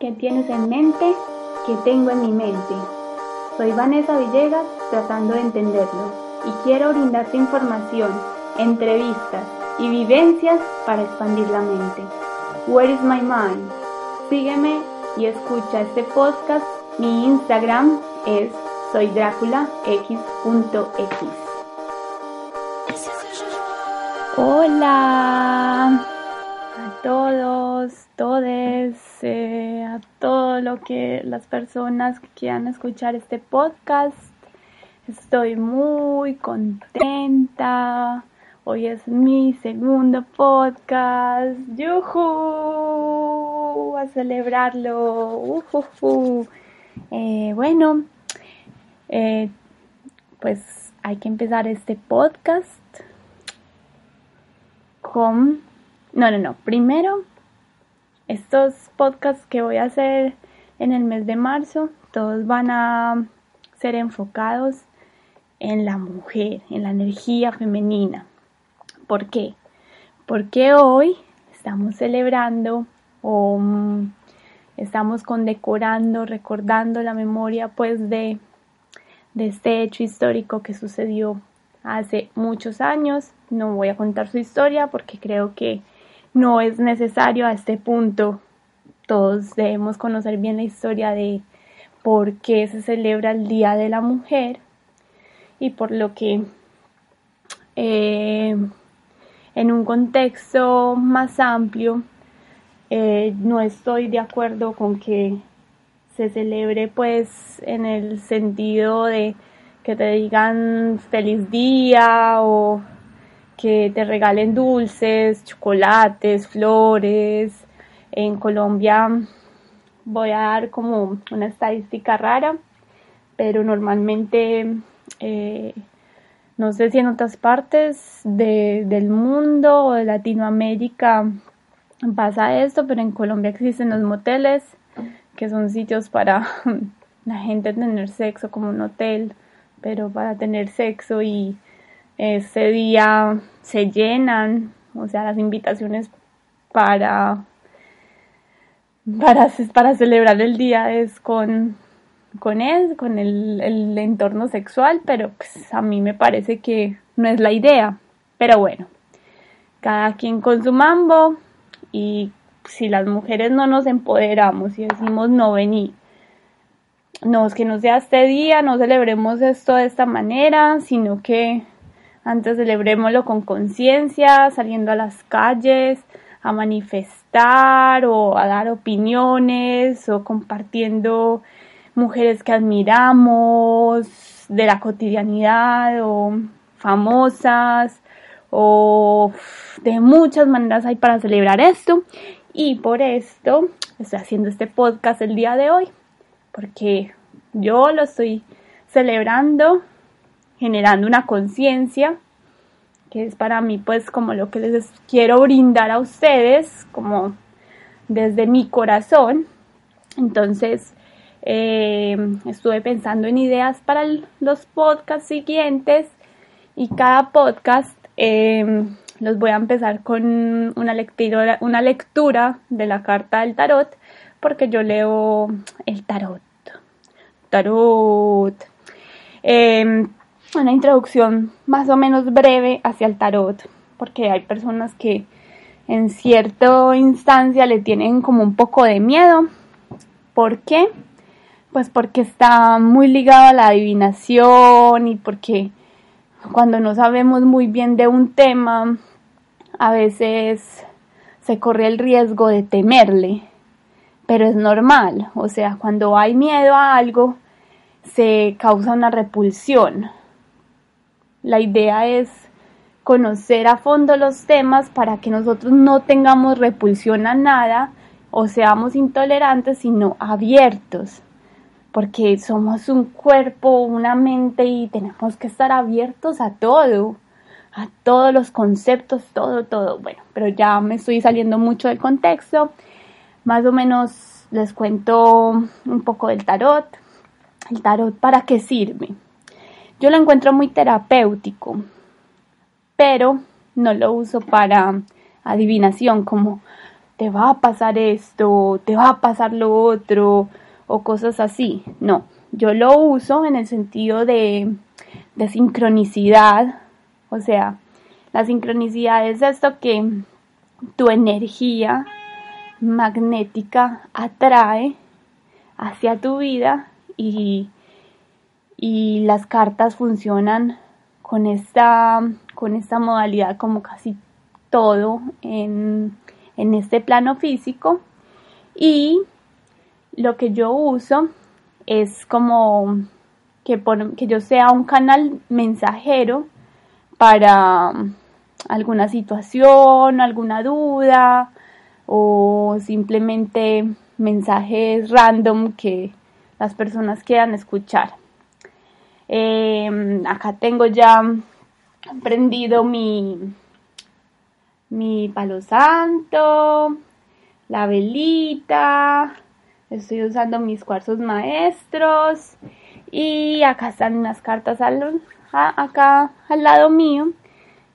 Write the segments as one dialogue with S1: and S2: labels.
S1: ¿Qué tienes en mente? ¿Qué tengo en mi mente? Soy Vanessa Villegas tratando de entenderlo y quiero brindarte información, entrevistas y vivencias para expandir la mente. Where is my mind? Sígueme y escucha este podcast. Mi Instagram es soydráculax.x. Hola a todos, todes, a todo lo que las personas que quieran escuchar este podcast. Estoy muy contenta. Hoy es mi segundo podcast. ¡Yuhu! A celebrarlo. Eh, bueno, eh, pues hay que empezar este podcast con... No, no, no. Primero, estos podcasts que voy a hacer en el mes de marzo, todos van a ser enfocados en la mujer, en la energía femenina. ¿Por qué? Porque hoy estamos celebrando o mm, estamos condecorando, recordando la memoria pues de, de este hecho histórico que sucedió hace muchos años. No voy a contar su historia porque creo que no es necesario a este punto. Todos debemos conocer bien la historia de por qué se celebra el Día de la Mujer y por lo que eh, en un contexto más amplio eh, no estoy de acuerdo con que se celebre pues en el sentido de que te digan feliz día o que te regalen dulces, chocolates, flores. En Colombia voy a dar como una estadística rara, pero normalmente eh, no sé si en otras partes del mundo o de Latinoamérica pasa esto, pero en Colombia existen los moteles, que son sitios para la gente tener sexo como un hotel pero para tener sexo y ese día se llenan, o sea, las invitaciones para para, para celebrar el día es con, con él, con el, entorno sexual, pero pues a mí me parece que no es la idea. Pero bueno, cada quien con su mambo y si las mujeres no nos empoderamos y decimos no vení, no, es que no sea este día, no celebremos esto de esta manera, sino que antes celebrémoslo con conciencia, saliendo a las calles, a manifestar o a dar opiniones o compartiendo mujeres que admiramos de la cotidianidad o famosas o de muchas maneras hay para celebrar esto. Y por esto estoy haciendo este podcast el día de hoy porque yo lo estoy celebrando, generando una conciencia, que es para mí pues como lo que les quiero brindar a ustedes, como desde mi corazón. Entonces, eh, estuve pensando en ideas para los podcasts siguientes y cada podcast eh, los voy a empezar con una lectura, una lectura de la carta del tarot porque yo leo el tarot. Tarot. Em, una introducción más o menos breve hacia el tarot, porque hay personas que en cierta instancia le tienen como un poco de miedo. ¿Por qué? Pues porque está muy ligado a la adivinación y porque cuando no sabemos muy bien de un tema, a veces se corre el riesgo de temerle pero es normal, o sea, cuando hay miedo a algo, se causa una repulsión. La idea es conocer a fondo los temas para que nosotros no tengamos repulsión a nada o seamos intolerantes, sino abiertos, porque somos un cuerpo, una mente y tenemos que estar abiertos a todo, a todos los conceptos, todo, todo. Bueno, pero ya me estoy saliendo mucho del contexto más o menos les cuento un poco del tarot. El tarot, ¿para qué sirve? Yo lo encuentro muy terapéutico, pero no lo uso para adivinación, como te va a pasar esto, te va a pasar lo otro, o cosas así. No, yo lo uso en el sentido de, de sincronicidad, o sea, la sincronicidad es esto que tu energía magnética atrae hacia tu vida y, y las cartas funcionan con esta, con esta modalidad como casi todo en, en este plano físico y lo que yo uso es como que, que yo sea un canal mensajero para alguna situación, alguna duda o simplemente mensajes random que las personas quieran escuchar. Em, acá tengo ya prendido mi, mi palo santo, la velita, estoy usando mis cuarzos maestros y acá están unas cartas al, acá al lado mío.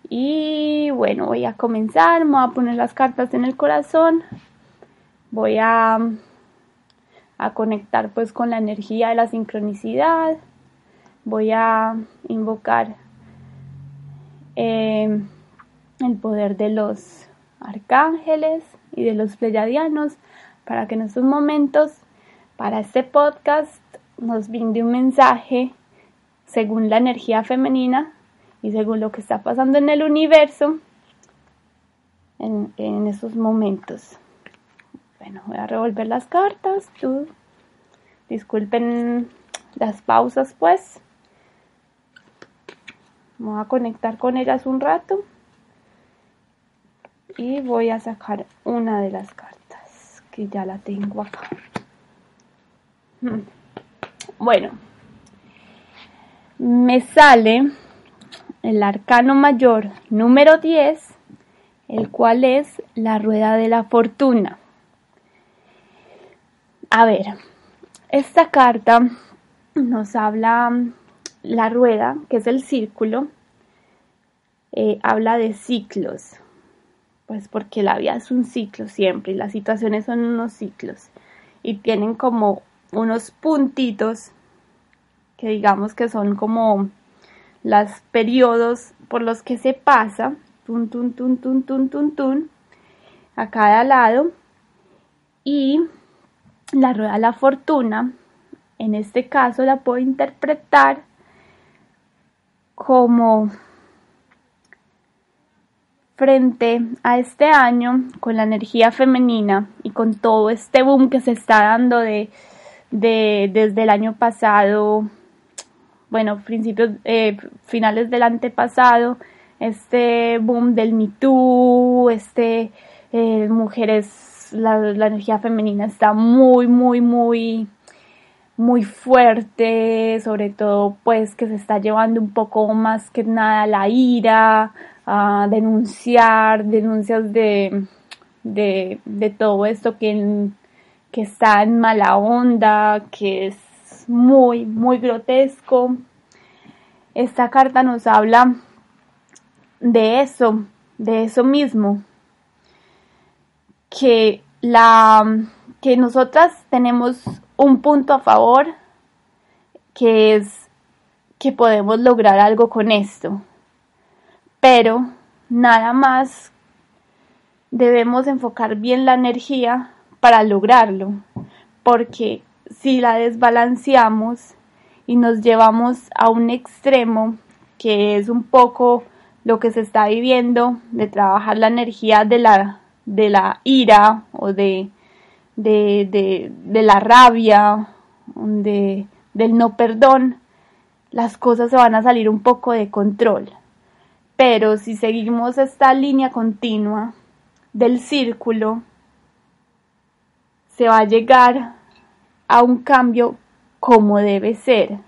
S1: Y bueno voy a comenzar me voy a poner las cartas en el corazón voy a, a conectar pues con la energía de la sincronicidad voy a invocar eh, el poder de los arcángeles y de los pleyadianos para que en estos momentos, para este podcast, nos brinde un mensaje según la energía femenina y según lo que está pasando en el universo en, estos momentos. Bueno, voy a revolver las cartas. Disculpen las pausas, pues. Voy a conectar con ellas un rato. Y voy a sacar una de las cartas que ya la tengo acá. Hmm. Bueno, me sale el arcano mayor número 10, el cual es la rueda de la fortuna. A ver, esta carta nos habla la rueda, que es el círculo, eh, habla de ciclos, pues porque la vida es un ciclo siempre y las situaciones son unos ciclos y tienen como unos puntitos que digamos que son como los periodos por los que se pasa, tun, tun, tun, tun, tun, tun, tun, a cada lado y la rueda de la fortuna, en este caso la puedo interpretar como frente a este año con la energía femenina y con todo este boom que se está dando de, desde el año pasado, bueno, principios, eh, finales del antepasado, este boom del Me Too, este, eh, mujeres, la, la energía femenina está muy, muy, muy muy fuerte, sobre todo pues que se está llevando un poco más que nada la ira, a denunciar, denuncias de, de, todo esto que, que está en mala onda, que es muy, muy grotesco. Esta carta nos habla de eso, de eso mismo, que la que nosotras tenemos un punto a favor que es que podemos lograr algo con esto. Pero nada más debemos enfocar bien la energía para lograrlo, porque si la desbalanceamos y nos llevamos a un extremo, que es un poco lo que se está viviendo, de trabajar la energía de la, de la ira o de de, de, la rabia, de, del no perdón, las cosas se van a salir un poco de control. Pero si seguimos esta línea continua del círculo, se va a llegar a un cambio como debe ser.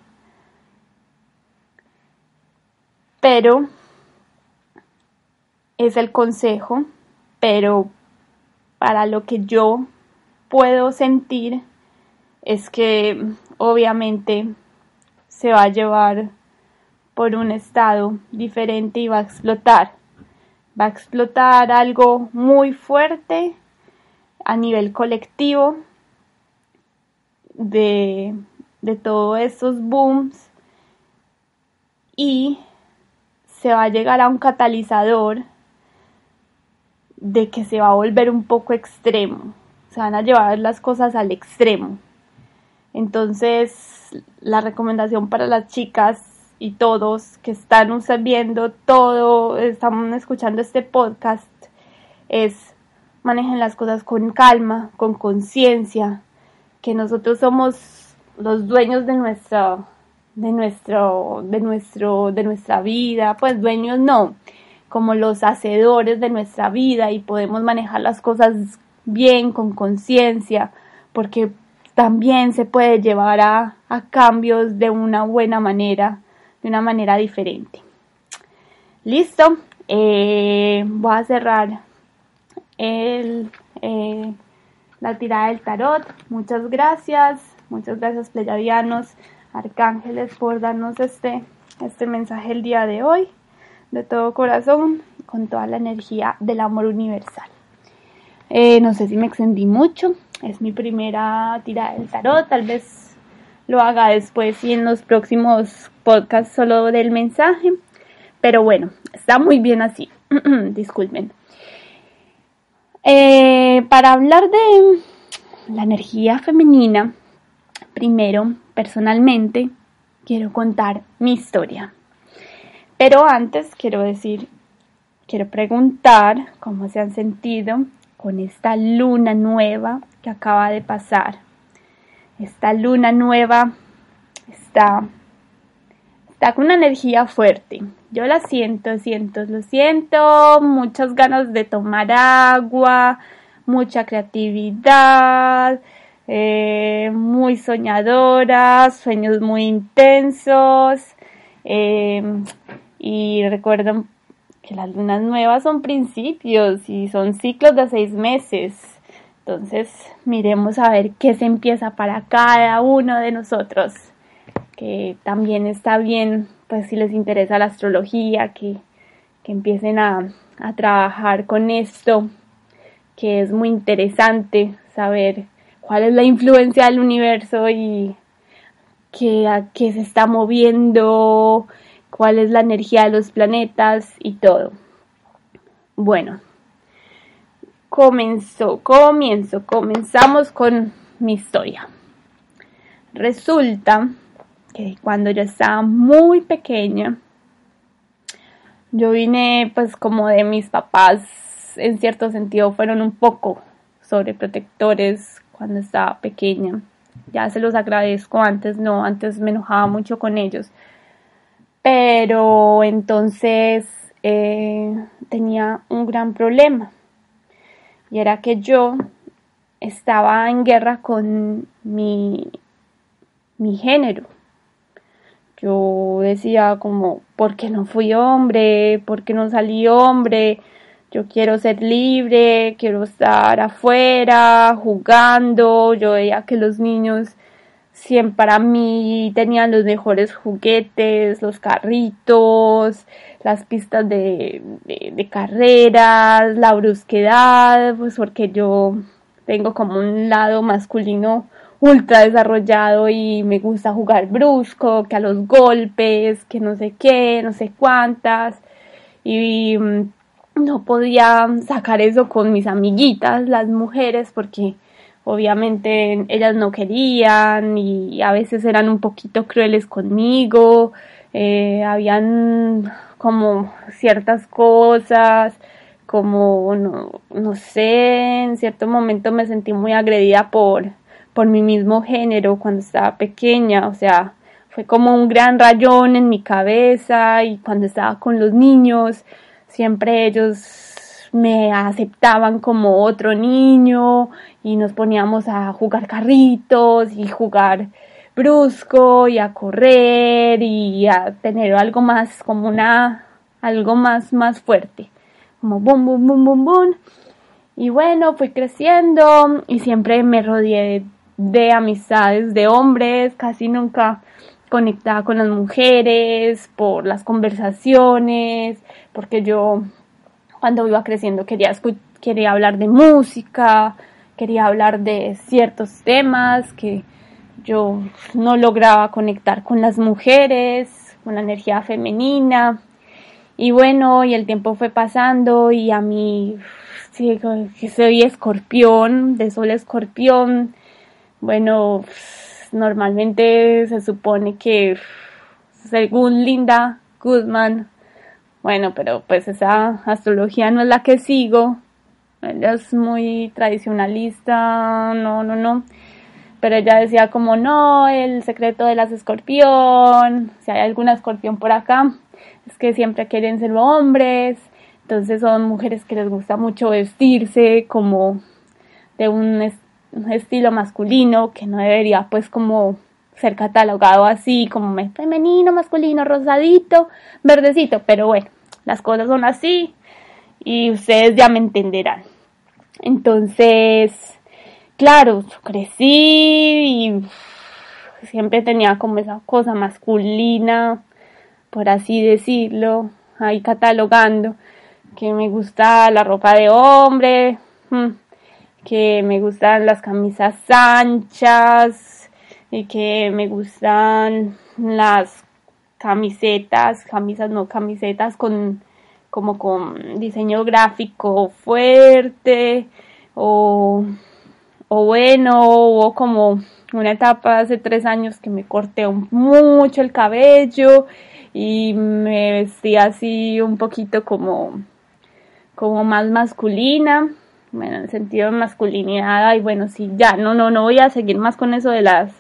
S1: Pero es el consejo, pero para lo que yo puedo sentir es que obviamente se va a llevar por un estado diferente y va a explotar. Va a explotar algo muy fuerte a nivel colectivo de, de todos estos booms y se va a llegar a un catalizador de que se va a volver un poco extremo, se van a llevar las cosas al extremo. Entonces, la recomendación para las chicas y todos que están viendo todo, están escuchando este podcast, es manejen las cosas con calma, con conciencia, que nosotros somos los dueños de nuestra de nuestro de nuestro de nuestra vida, pues dueños no, como los hacedores de nuestra vida y podemos manejar las cosas bien con conciencia, porque también se puede llevar a, a cambios de una buena manera, de una manera diferente. Listo, eh, voy a cerrar el, eh, la tirada del tarot. Muchas gracias, muchas gracias pleyadianos, arcángeles por darnos este, este mensaje el día de hoy, de todo corazón, con toda la energía del amor universal. Eh, no sé si me extendí mucho, es mi primera tirada del tarot, tal vez lo haga después y en los próximos podcasts solo del mensaje, pero bueno, está muy bien así, disculpen. Eh, para hablar de la energía femenina, primero, personalmente, quiero contar mi historia. Pero antes quiero decir, quiero preguntar cómo se han sentido con esta luna nueva que acaba de pasar. Esta luna nueva está, con una energía fuerte. Yo la siento, siento, lo siento, muchas ganas de tomar agua, mucha creatividad, eh, muy soñadora, sueños muy intensos. Eh, y recuerden que las lunas nuevas son principios y son ciclos de seis meses. Entonces, miremos a ver qué se empieza para cada uno de nosotros, que también está bien pues si les interesa la astrología, que, empiecen a, trabajar con esto, que es muy interesante saber cuál es la influencia del universo y qué, a qué se está moviendo, cuál es la energía de los planetas y todo. Bueno, comenzó, comienzo, comenzamos con mi historia. Resulta cuando yo estaba muy pequeña, yo vine pues como de mis papás, en cierto sentido fueron un poco sobreprotectores cuando estaba pequeña. Ya se los agradezco, antes no, antes me enojaba mucho con ellos. Pero entonces eh, tenía un gran problema y era que yo estaba en guerra con mi, mi género yo decía como, ¿por qué no fui hombre? ¿Por qué no salí hombre? Yo quiero ser libre, quiero estar afuera, jugando. Yo veía que los niños siempre para mí tenían los mejores juguetes, los carritos, las pistas de, de, de carreras, la brusquedad, pues porque yo tengo como un lado masculino ultra desarrollado y me gusta jugar brusco, que a los golpes, que no sé qué, no sé cuántas. Y mm, no podía sacar eso con mis amiguitas, las mujeres, porque obviamente ellas no querían y a veces eran un poquito crueles conmigo, eh, habían como ciertas cosas, como no, no sé, en cierto momento me sentí muy agredida por, por mi mismo género cuando estaba pequeña, o sea, fue como un gran rayón en mi cabeza y cuando estaba con los niños, siempre ellos me aceptaban como otro niño y nos poníamos a jugar carritos y jugar brusco y a correr y a tener algo más como una algo más más fuerte. Como bum bum bum bum bum. Y bueno fui creciendo y siempre me rodeé de amistades de hombres, casi nunca conectaba con las mujeres, por las conversaciones, porque yo cuando iba creciendo quería, quería hablar de música, quería hablar de ciertos temas que yo no lograba conectar con las mujeres, con la energía femenina. Y bueno, y el tiempo fue pasando y a mí, sí, soy escorpión, de sol escorpión, bueno, normalmente se supone que según Linda Goodman, bueno, pero pues esa astrología no es la que sigo, ella es muy tradicionalista, no, no, no. Pero ella decía como no, el secreto de las escorpión, si hay alguna escorpión por acá, es que siempre quieren ser hombres, entonces son mujeres que les gusta mucho vestirse como de un, estilo masculino que no debería pues como ser catalogado así como femenino, masculino, rosadito, verdecito, pero bueno, las cosas son así y ustedes ya me entenderán. Entonces, claro, crecí y siempre tenía como esa cosa masculina, por así decirlo, ahí catalogando, que me gusta la ropa de hombre, mm, que me gustan las camisas anchas y que me gustan las camisetas, camisas no camisetas con como con diseño gráfico fuerte o, o bueno, o como una etapa hace tres años que me corté mucho el cabello y me vestía así un poquito como, como más masculina, bueno, en el sentido de masculinidad, y bueno, sí, ya, no, no, no voy a seguir más con eso de las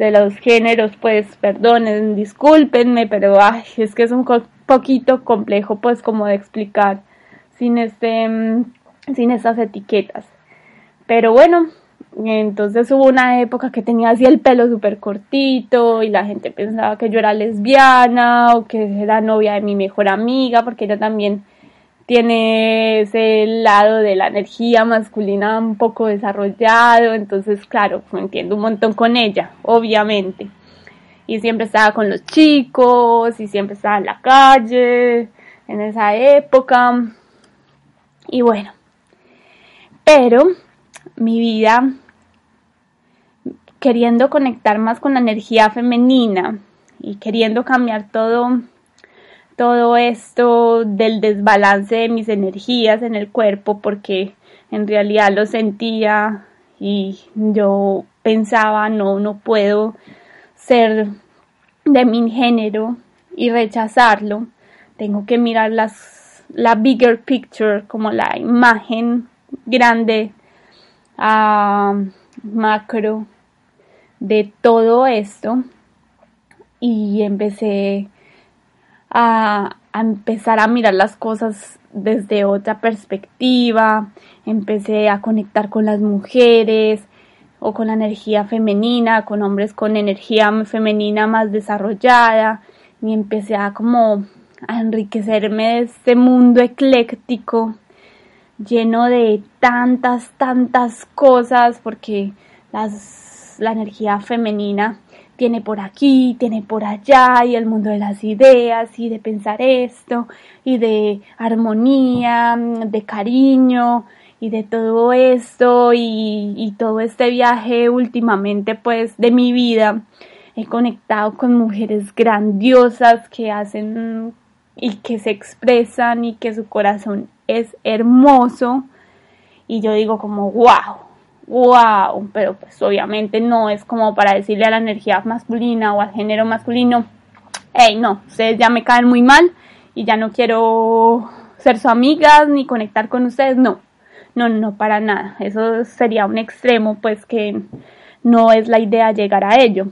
S1: de los géneros, pues perdonen, discúlpenme, pero ay, es que es un poquito complejo pues como de explicar sin este mm, sin esas etiquetas. Pero bueno, entonces hubo una época que tenía así el pelo súper cortito y la gente pensaba que yo era lesbiana o que era novia de mi mejor amiga porque ella también tiene ese lado de la energía masculina un poco desarrollado, entonces claro, me entiendo un montón con ella, obviamente y siempre estaba con los chicos y siempre estaba en la calle en esa época. Y bueno, pero mi vida queriendo conectar más con la energía femenina y queriendo cambiar todo todo esto del desbalance de mis energías en el cuerpo porque en realidad lo sentía y yo pensaba no no puedo ser de mi género y rechazarlo. Tengo que mirar la bigger picture, como la imagen grande, macro de todo esto. Y empecé a, a empezar a mirar las cosas desde otra perspectiva. Empecé a conectar con las mujeres, o con la energía femenina, con hombres con energía femenina más desarrollada y empecé a como a enriquecerme de este mundo ecléctico lleno de tantas, tantas cosas porque las, la energía femenina tiene por aquí, tiene por allá, y el mundo de las ideas, y de pensar esto, y de armonía, de cariño, y de todo esto y, todo este viaje últimamente pues de mi vida he conectado con mujeres grandiosas que hacen y que se expresan y que su corazón es hermoso. Y yo digo como wow, wow, pero pues obviamente no es como para decirle a la energía masculina o al género masculino, hey no, ustedes ya me caen muy mal y ya no quiero ser su amiga ni conectar con ustedes, no, no, no, para nada. Eso sería un extremo, pues que no es la idea llegar a ello.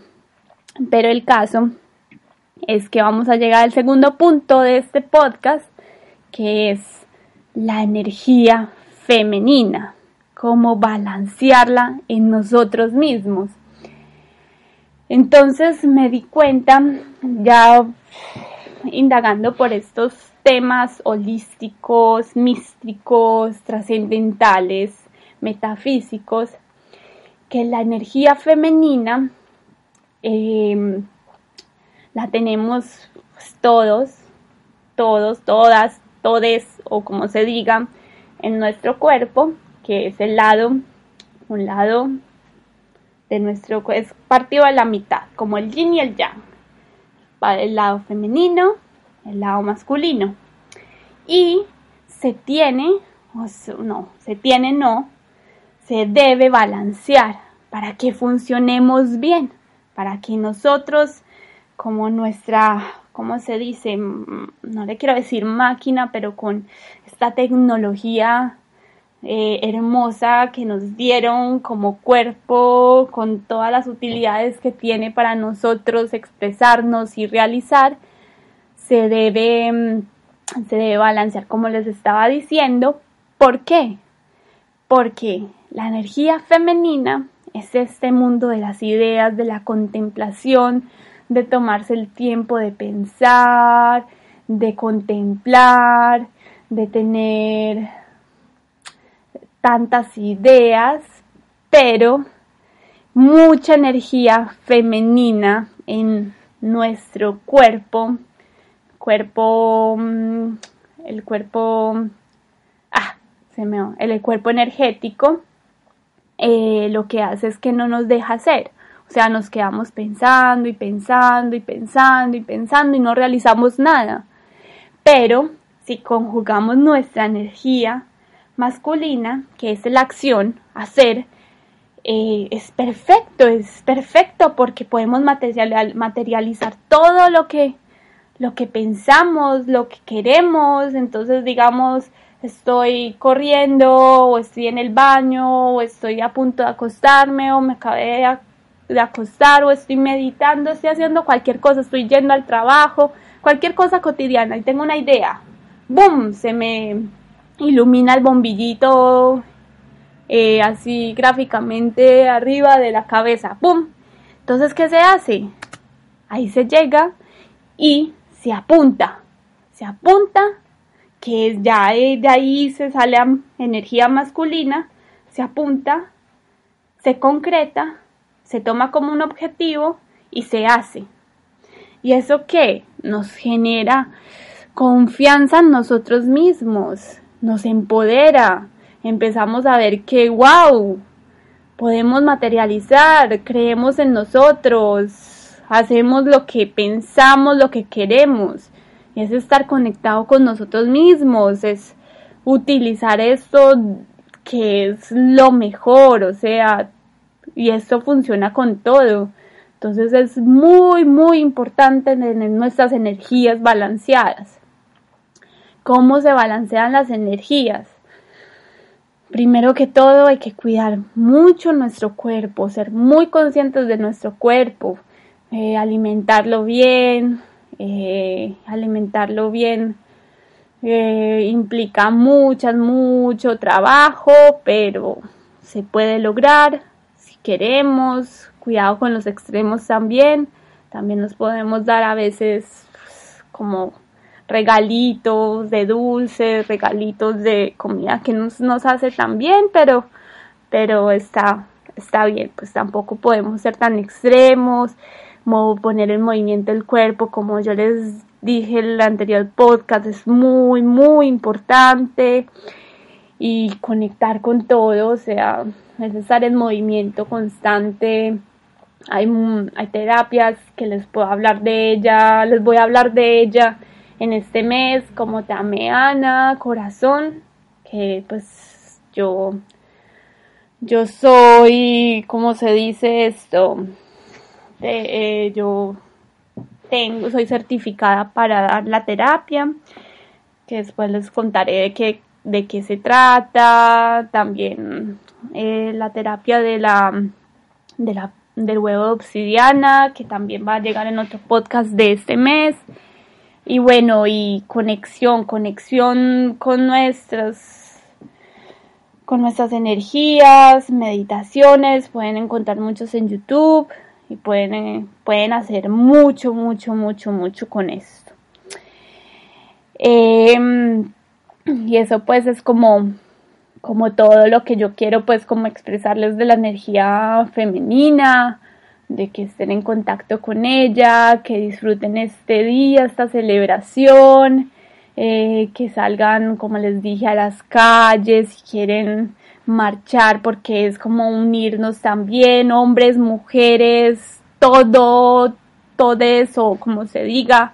S1: Pero el caso es que vamos a llegar al segundo punto de este podcast, que es la energía femenina, cómo balancearla en nosotros mismos. Entonces me di cuenta, ya indagando por estos temas holísticos, místicos, trascendentales, metafísicos, que la energía femenina em, la tenemos pues, todos, todos, todas, todes o como se diga, en nuestro cuerpo, que es el lado un lado de nuestro es partido a la mitad, como el yin y el yang. El lado femenino, el lado masculino. Y se tiene, o no, se tiene no, se debe balancear para que funcionemos bien, para que nosotros, como nuestra, ¿cómo se dice? No le quiero decir máquina, pero con esta tecnología eh, hermosa que nos dieron como cuerpo, con todas las utilidades que tiene para nosotros expresarnos y realizar, se debe, mm, se debe balancear como les estaba diciendo. ¿Por qué? Porque la energía femenina es este mundo de las ideas, de la contemplación, de tomarse el tiempo de pensar, de contemplar, de tener tantas ideas, pero mucha energía femenina en nuestro cuerpo, cuerpo, mm, el cuerpo, ah, se me, el cuerpo energético, eh, lo que hace es que no nos deja hacer. O sea, nos quedamos pensando y pensando y pensando y pensando y no realizamos nada. Pero si conjugamos nuestra energía masculina, que es la acción, hacer, eh, es perfecto, es perfecto porque podemos materializar todo lo que, lo que pensamos, lo que queremos. Entonces, digamos, estoy corriendo o estoy en el baño o estoy a punto de acostarme o me acabé de acostar o estoy meditando, estoy haciendo cualquier cosa, estoy yendo al trabajo, cualquier cosa cotidiana y tengo una idea. ¡Bum! Se me ilumina el bombillito eh, así gráficamente arriba de la cabeza. ¡Bum! Entonces, ¿qué se hace? Ahí se llega y se apunta. Se apunta que ya de ahí se sale energía masculina, se apunta, se concreta, se toma como un objetivo y se hace. ¿Y eso qué? Nos genera confianza en nosotros mismos, nos empodera, empezamos a ver que, wow, podemos materializar, creemos en nosotros, hacemos lo que pensamos, lo que queremos es estar conectado con nosotros mismos, es utilizar esto que es lo mejor, o sea, y esto funciona con todo. Entonces es muy, muy importante tener nuestras energías balanceadas. ¿Cómo se balancean las energías? Primero que todo hay que cuidar mucho nuestro cuerpo, ser muy conscientes de nuestro cuerpo, eh, alimentarlo bien, eh, alimentarlo bien eh, implica muchas, mucho trabajo, pero se puede lograr si queremos. Cuidado con los extremos también. También nos podemos dar a veces pues, como regalitos de dulces, regalitos de comida que nos, nos hace tan bien, pero, pero está, está bien. Pues tampoco podemos ser tan extremos poner en movimiento el cuerpo, como yo les dije en el anterior podcast, es muy, muy importante y conectar con todo, o sea, es estar en movimiento constante. Hay, hay terapias que les puedo hablar de ella, les voy a hablar de ella en este mes, como Tameana, Corazón, que pues yo, yo soy, ¿cómo se dice esto? Eh, yo tengo, soy certificada para dar la terapia, que después les contaré de qué, de qué se trata, también eh, la terapia de la, de la, del huevo de obsidiana, que también va a llegar en otro podcast de este mes. Y bueno, y conexión, conexión con nuestras con nuestras energías, meditaciones, pueden encontrar muchos en YouTube pueden, eh, pueden hacer mucho, mucho, mucho, mucho con esto. Em, y eso pues es como, como todo lo que yo quiero pues como expresarles de la energía femenina, de que estén en contacto con ella, que disfruten este día, esta celebración, eh, que salgan, como les dije, a las calles, si quieren marchar porque es como unirnos también, hombres, mujeres, todo, todo eso, como se diga,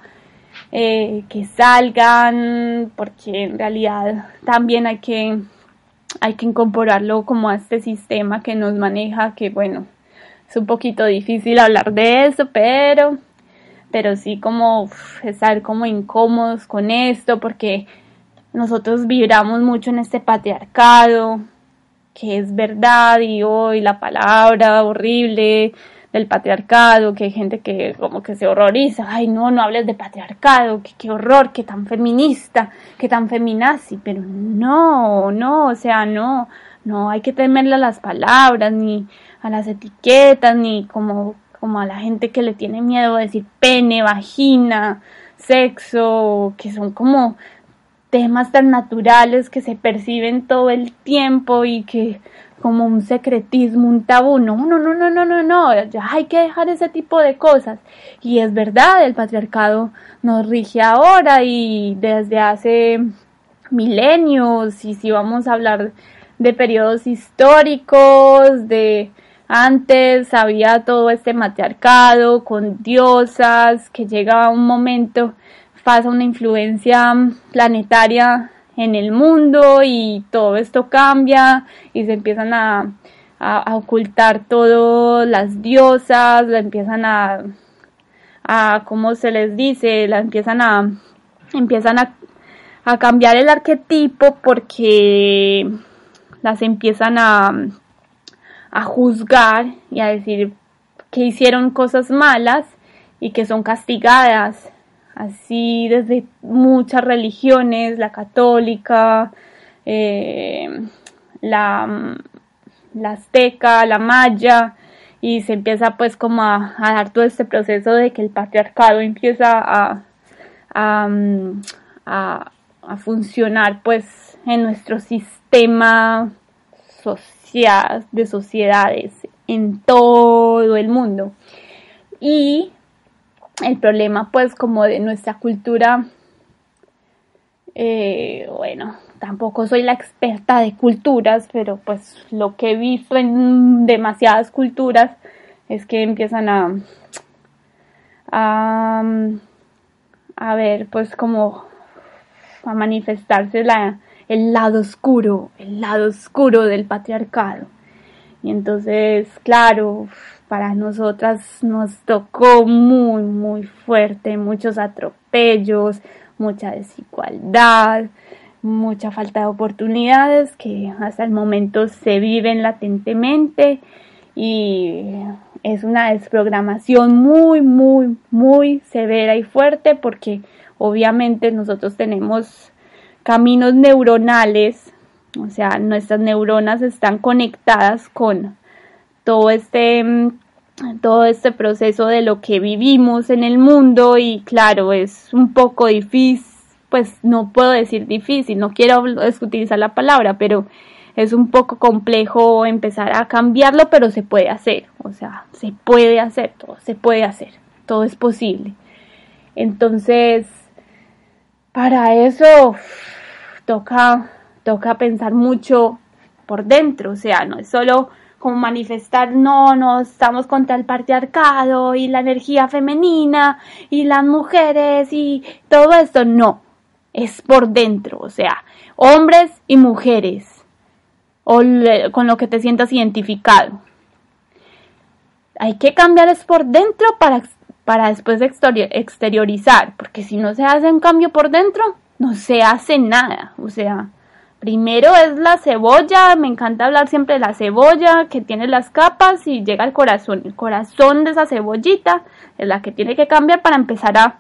S1: eh, que salgan, porque en realidad también hay que, hay que incorporarlo como a este sistema que nos maneja, que bueno, es un poquito difícil hablar de eso, pero, pero sí como estar como incómodos con esto, porque nosotros vibramos mucho en este patriarcado, que es verdad, y hoy la palabra horrible, del patriarcado, que hay gente que como que se horroriza, ay no, no hables de patriarcado, que qué horror, que tan feminista, que tan feminazi, pero no, no, o sea, no, no hay que temerle a las palabras, ni a las etiquetas, ni como, como a la gente que le tiene miedo a decir pene, vagina, sexo, que son como temas tan naturales que se perciben todo el tiempo y que como un secretismo, un tabú. No, no, no, no, no, no, no. Ya hay que dejar ese tipo de cosas. Y es verdad, el patriarcado nos rige ahora y desde hace milenios. Y si vamos a hablar de periodos históricos, de antes había todo este matriarcado con diosas, que llega un momento, pasa una influencia planetaria en el mundo y todo esto cambia y se empiezan a, ocultar todas las diosas, la empiezan a, a, ¿cómo se les dice? La empiezan a, empiezan a cambiar el arquetipo porque las empiezan a, a juzgar y a decir que hicieron cosas malas y que son castigadas así desde muchas religiones, la católica, eh, la, la, azteca, la maya, y se empieza pues como a, dar todo este proceso de que el patriarcado empieza a, a, a funcionar pues en nuestro sistema social, de sociedades en todo el mundo. Y el problema pues como de nuestra cultura, eh, bueno, tampoco soy la experta de culturas, pero pues lo que he visto en demasiadas culturas es que empiezan a, a, a ver pues como a manifestarse la, el lado oscuro, el lado oscuro del patriarcado. Y entonces, claro, para nosotras nos tocó muy, muy fuerte, muchos atropellos, mucha desigualdad, mucha falta de oportunidades que hasta el momento se viven latentemente y es una desprogramación muy, muy, muy severa y fuerte porque obviamente nosotros tenemos caminos neuronales, o sea, nuestras neuronas están conectadas con todo este mm, todo este proceso de lo que vivimos en el mundo y claro, es un poco difícil, pues no puedo decir difícil, no quiero utilizar la palabra, pero es un poco complejo empezar a cambiarlo, pero se puede hacer, o sea, se puede hacer, todo se puede hacer, todo es posible. Entonces, para eso toca, toca pensar mucho por dentro, o sea, no es solo como manifestar, no, no estamos contra el patriarcado y la energía femenina y las mujeres y todo esto, no, es por dentro, o sea, hombres y mujeres, o con lo que te sientas identificado. Hay que cambiar es por dentro para, para después exteriorizar, porque si no se hace un cambio por dentro, no se hace nada, o sea, Primero es la cebolla, me encanta hablar siempre de la cebolla que tiene las capas y llega al corazón. El corazón de esa cebollita es la que tiene que cambiar para empezar a,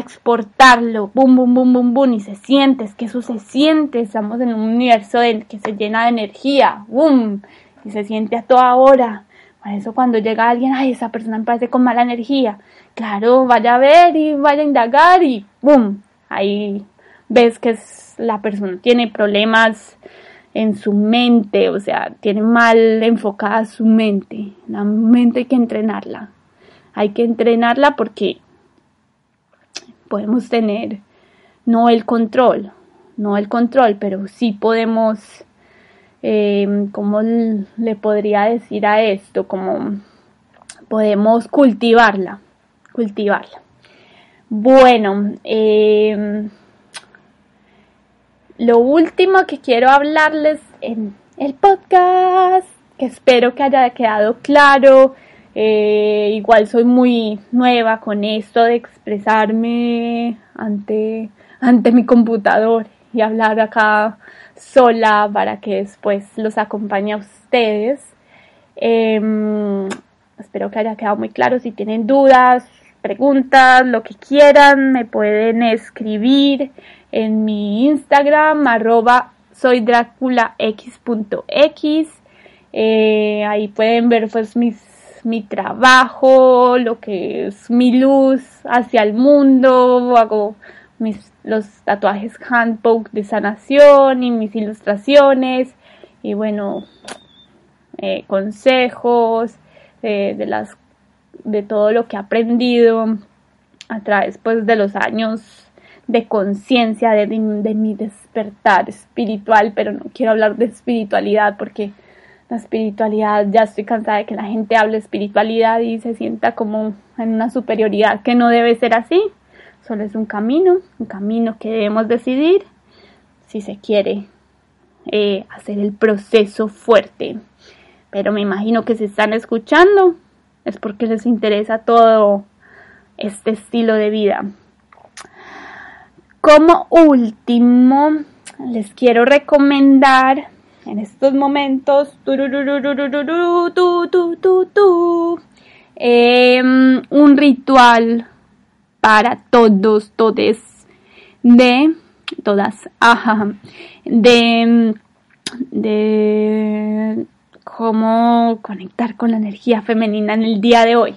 S1: exportarlo. Bum, bum, bum, bum, bum. Y se siente, es que eso se siente. Estamos en un universo que se llena de energía. Bum. Y se siente a toda hora. Por eso cuando llega alguien, ay, esa persona me parece con mala energía. Claro, vaya a ver y vaya a indagar y ¡bum! Ahí ves que la persona tiene problemas en su mente, o sea, tiene mal enfocada su mente. La mente hay que entrenarla. Hay que entrenarla porque podemos tener no el control, no el control, pero sí podemos eh, ¿cómo le podría decir a esto? Como podemos cultivarla, cultivarla. Bueno, eh, lo último que quiero hablarles en el podcast, que espero que haya quedado claro, eh, igual soy muy nueva con esto de expresarme ante, ante mi computador y hablar acá sola para que después los acompañe a ustedes. Em, espero que haya quedado muy claro. Si tienen dudas, preguntas, lo que quieran, me pueden escribir en mi Instagram, arroba soy eh, ahí pueden ver pues mis, mi trabajo, lo que es mi luz hacia el mundo, hago mis, los tatuajes handpoke de sanación y mis ilustraciones y bueno, eh, consejos eh, de las de todo lo que he aprendido a través pues, de los años de conciencia, de, de, mi despertar espiritual, pero no quiero hablar de espiritualidad porque la espiritualidad, ya estoy cansada de que la gente hable espiritualidad y se sienta como en una superioridad que no debe ser así, solo es un camino, un camino que debemos decidir si se quiere eh, hacer el proceso fuerte. Pero me imagino que se están escuchando es porque les interesa todo este estilo de vida. Como último, les quiero recomendar en estos momentos em, un ritual para todos, todes, de todas, ajá, de, de cómo conectar con la energía femenina en el día de hoy.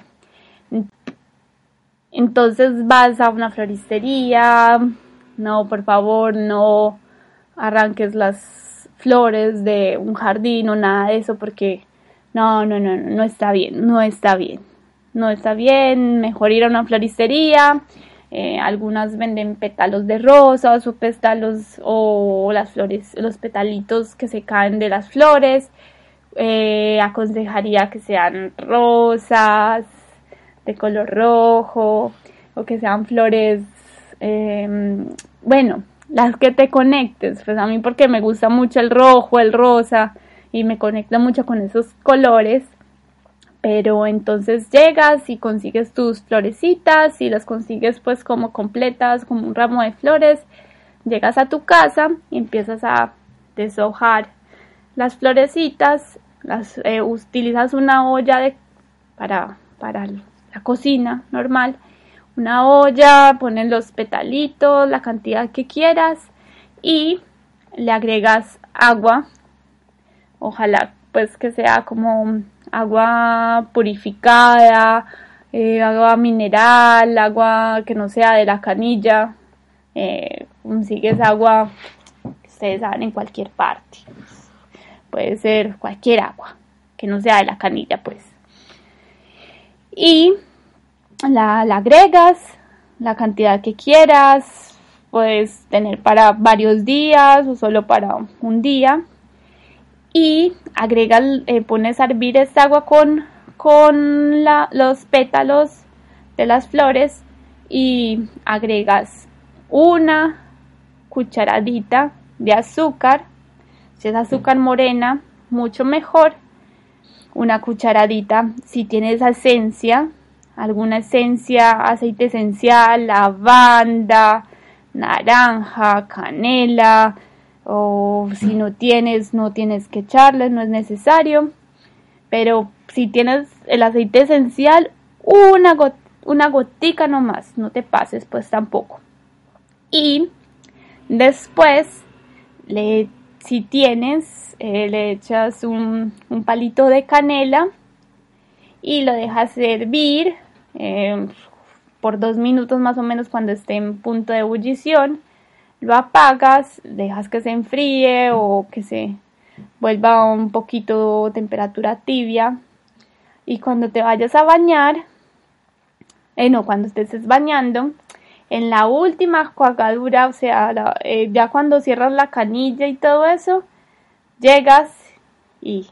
S1: Entonces vas a una floristería, no, por favor, no arranques las flores de un jardín o nada de eso porque no, no, no, no está bien, no está bien, no está bien, mejor ir a una floristería. Eh, algunas venden pétalos de rosas o pétalos o las flores, los petalitos que se caen de las flores eh, aconsejaría que sean rosas, de color rojo, o que sean flores, em, bueno, las que te conectes. Pues a mí porque me gusta mucho el rojo, el rosa, y me conecta mucho con esos colores. Pero entonces llegas y consigues tus florecitas y las consigues pues como completas, como un ramo de flores. Llegas a tu casa y empiezas a deshojar las florecitas las, eh, utilizas una olla de, para, para la cocina normal, una olla, pones los petalitos, la cantidad que quieras y le agregas agua, ojalá pues que sea como agua purificada, eh, agua mineral, agua que no sea de la canilla, eh, consigues agua que ustedes saben en cualquier parte. Puede ser cualquier agua, que no sea de la canilla, pues. Y la, agregas, la cantidad que quieras, puedes tener para varios días o solo para un día. Y agregas, eh, pones a hervir esta agua con, con los pétalos de las flores y agregas una cucharadita de azúcar si es azúcar morena, mucho mejor. Una cucharadita. Si tienes esencia, alguna esencia, aceite esencial, lavanda, naranja, canela, o si no tienes, no tienes que echarle, no es necesario. Pero si tienes el aceite esencial, una, una gotica nomás, no te pases pues tampoco. Y después le si tienes, eh, le echas un, palito de canela y lo dejas hervir eh, por dos minutos más o menos cuando esté en punto de ebullición. Lo apagas, dejas que se enfríe o que se vuelva un poquito temperatura tibia. Y cuando te vayas a bañar, eh, no, cuando estés bañando, en la última cuagadura, o sea, eh, ya cuando cierras la canilla y todo eso, llegas y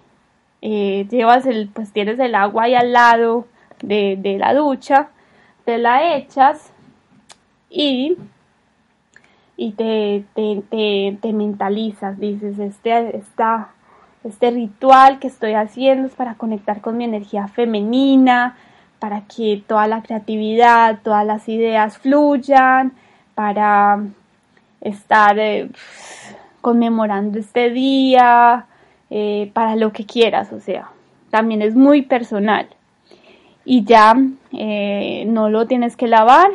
S1: eh, llevas el, pues tienes el agua ahí al lado de, de la ducha, te la echas y, y te, te, te, mentalizas, dices, este, esta, este ritual que estoy haciendo es para conectar con mi energía femenina, para que toda la creatividad, todas las ideas fluyan, para estar eh, conmemorando este día, eh, para lo que quieras, o sea, también es muy personal. Y ya eh, no lo tienes que lavar,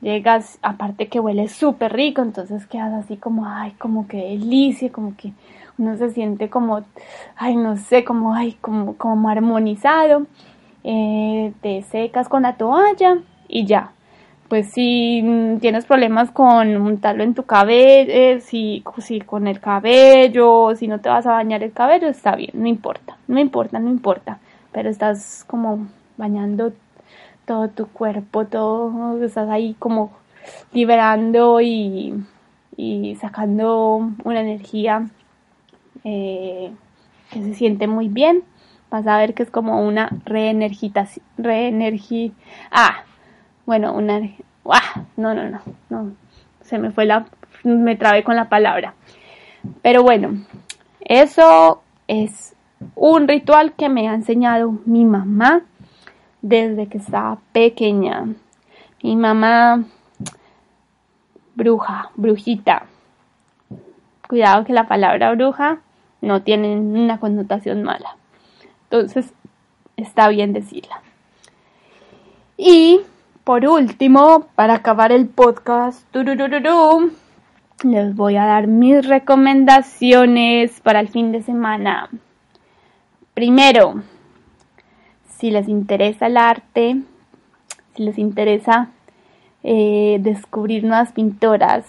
S1: llegas, aparte que huele súper rico, entonces quedas así como, ay, como que delicia, como que uno se siente como, ay, no sé, como, ay, como, como armonizado. Eh, te secas con la toalla y ya. Pues si tienes problemas con untarlo en tu cabello, eh, si, si con el cabello, si no te vas a bañar el cabello, está bien, no importa, no importa, no importa. Pero estás como bañando todo tu cuerpo, todo, estás ahí como liberando y, y sacando una energía eh, que se siente muy bien vas a ver que es como una reenergitación, reenergi, ah, bueno, una, ah, no, no, no, no, se me fue la, me trabé con la palabra. Pero bueno, eso es un ritual que me ha enseñado mi mamá desde que estaba pequeña. Mi mamá, bruja, brujita. Cuidado que la palabra bruja no tiene una connotación mala. Entonces, está bien decirla. Y por último, para acabar el podcast, les voy a dar mis recomendaciones para el fin de semana. Primero, si les interesa el arte, si les interesa eh, descubrir nuevas pintoras,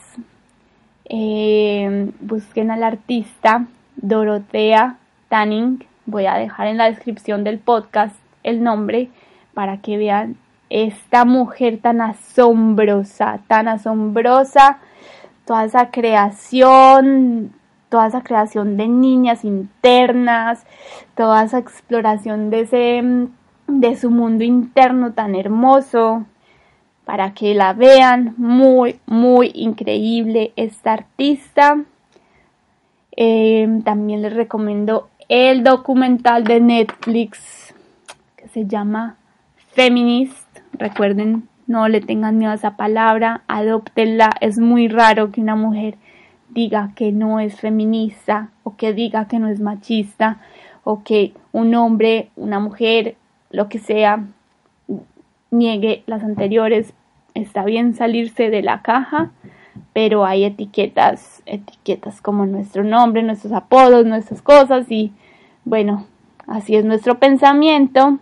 S1: eh, busquen al artista Dorotea Tanning. Voy a dejar en la descripción del podcast el nombre para que vean esta mujer tan asombrosa, tan asombrosa, toda esa creación, toda esa creación de niñas internas, toda esa exploración de ese de su mundo interno tan hermoso para que la vean muy muy increíble esta artista eh, también les recomiendo el documental de Netflix que se llama Feminist. Recuerden, no le tengan miedo a esa palabra, adoptenla. Es muy raro que una mujer diga que no es feminista o que diga que no es machista o que un hombre, una mujer, lo que sea, niegue las anteriores. Está bien salirse de la caja, pero hay etiquetas, etiquetas como nuestro nombre, nuestros apodos, nuestras cosas y bueno, así es nuestro pensamiento,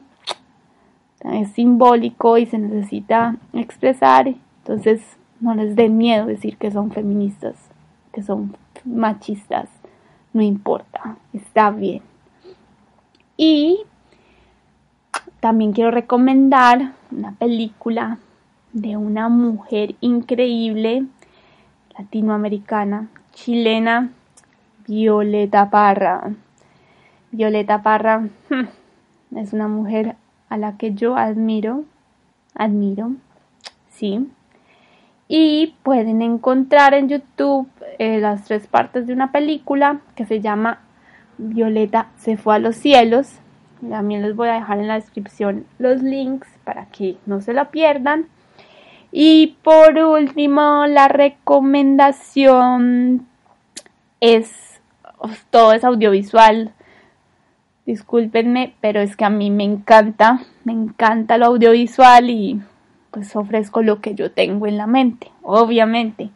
S1: es simbólico y se necesita expresar, entonces no les dé miedo decir que son feministas, que son machistas, no importa, está bien. Y también quiero recomendar una película de una mujer increíble latinoamericana, chilena, Violeta Parra. Violeta Parra hmm, es una mujer a la que yo admiro, admiro, sí. Y pueden encontrar en YouTube eh, las tres partes de una película que se llama Violeta se fue a los cielos. También les voy a dejar en la descripción los links para que no se lo pierdan. Y por último, la recomendación es, todo es audiovisual, Discúlpenme, pero es que a mí me encanta, me encanta lo audiovisual y pues ofrezco lo que yo tengo en la mente, obviamente.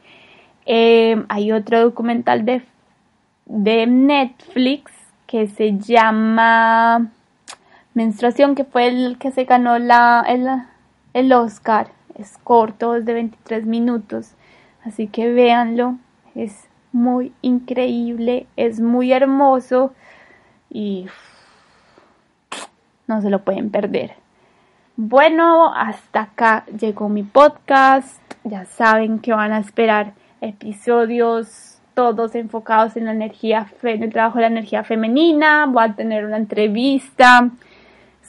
S1: Eh, hay otro documental de, de Netflix que se llama Menstruación, que fue el que se ganó la, el, el Oscar. Es corto, es de 23 minutos, así que véanlo, es muy increíble, es muy hermoso y no se lo pueden perder. Bueno, hasta acá llegó mi podcast. Ya saben que van a esperar episodios todos enfocados en la energía, en el trabajo de la energía femenina. Voy a tener una entrevista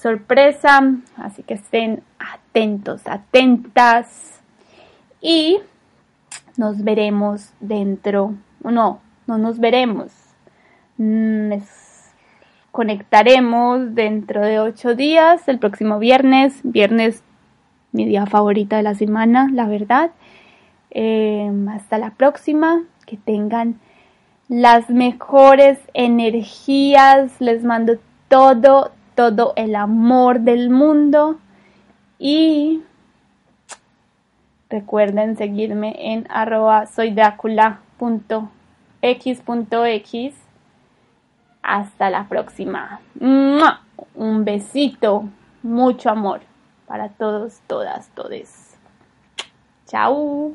S1: sorpresa, así que estén atentos, atentas y nos veremos dentro, no, no nos veremos, mm, conectaremos dentro de ocho días, el próximo viernes, viernes mi día favorita de la semana, la verdad. Em, hasta la próxima, que tengan las mejores energías, les mando todo, todo el amor del mundo y recuerden seguirme en arroba soydracula.x.x. Hasta la próxima. Un besito, mucho amor para todos, todas, todes. Chao.